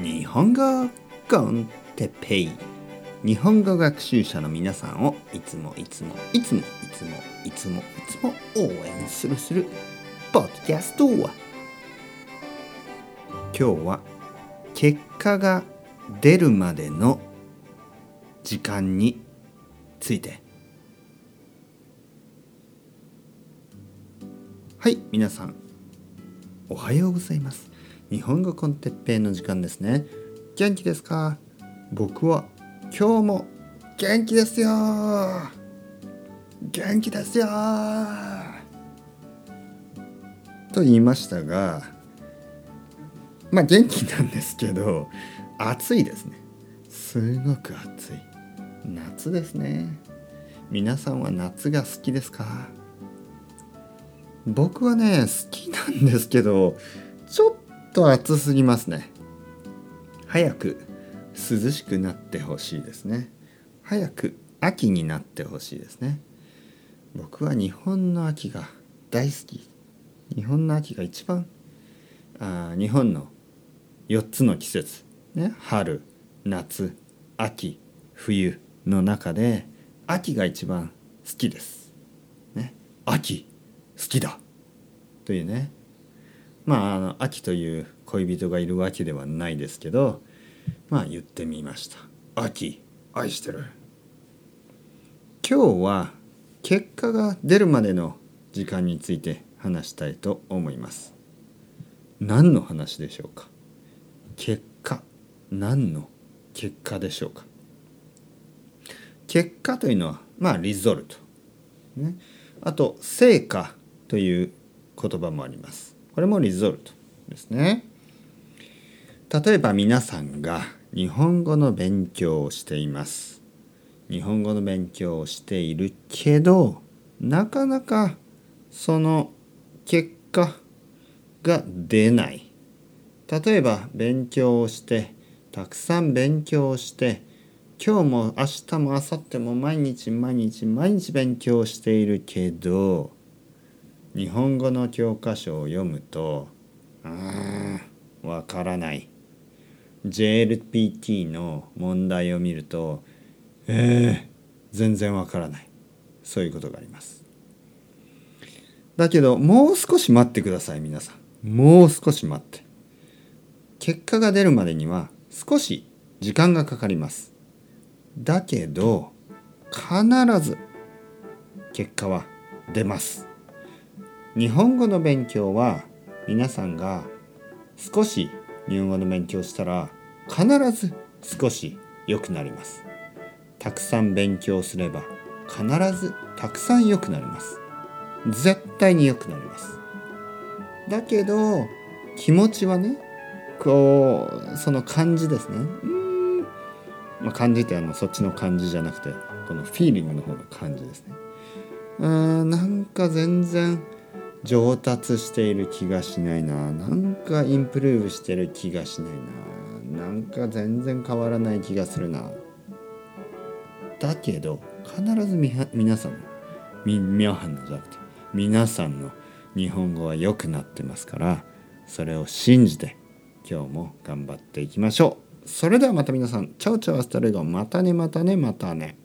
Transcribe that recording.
日本語コンテペイ。日本語学習者の皆さんをいつもいつもいつもいつもいつもいつも応援するするポッドキャストは。今日は結果が出るまでの時間について。はい皆さんおはようございます。日本語コンテッペイの時間ですね。元気ですか？僕は今日も元気ですよ。元気ですよ。と言いましたがまあ元気なんですけど暑いですね。すごく暑い。夏ですね。皆さんは夏が好きですか？僕はね好きなんですけどちょっと暑すぎますね。早く涼しくなってほしいですね。早く秋になってほしいですね。僕は日本の秋が大好き。日本の秋が一番あ日本の4つの季節、ね、春夏秋冬の中で秋が一番好きです。ね、秋好きだ。というねまああの秋という恋人がいるわけではないですけどまあ言ってみました。秋愛してる？今日は結果が出るまでの時間について話したいと思います。何の話でしょうか？結果何の結果でしょうか？結果というのはまあリゾルト、ね、あと成果という言葉もありますこれもリゾルトですね。例えば皆さんが日本語の勉強をしています。日本語の勉強をしているけどなかなかその結果が出ない。例えば勉強をしてたくさん勉強をして今日も明日も明後日も毎日毎日毎日勉強しているけど日本語の教科書を読むとあわからない。JLPT の問題を見るとえー、全然わからない。そういうことがあります。だけどもう少し待ってください皆さん。もう少し待って。結果が出るまでには少し時間がかかります。だけど必ず結果は出ます。日本語の勉強は皆さんが少し日本語の勉強したら必ず少し良くなります。たくさん勉強すれば必ずたくさん良くなります。絶対に良くなります。だけど気持ちはねこうその感じですね。うん。まあ感じってあのそっちの感じじゃなくてこのフィーリングの方の感じですね。うんなんか全然上達している気がしないな。なんかインプルーブしてる気がしないな。なんか全然変わらない気がするな。だけど必ずみ皆さんのみ皆さんのじゃなくて皆さんの日本語は良くなってますからそれを信じて今日も頑張っていきましょう。それではまた皆さん。 chao chao hasta luego。またねまたねまたね。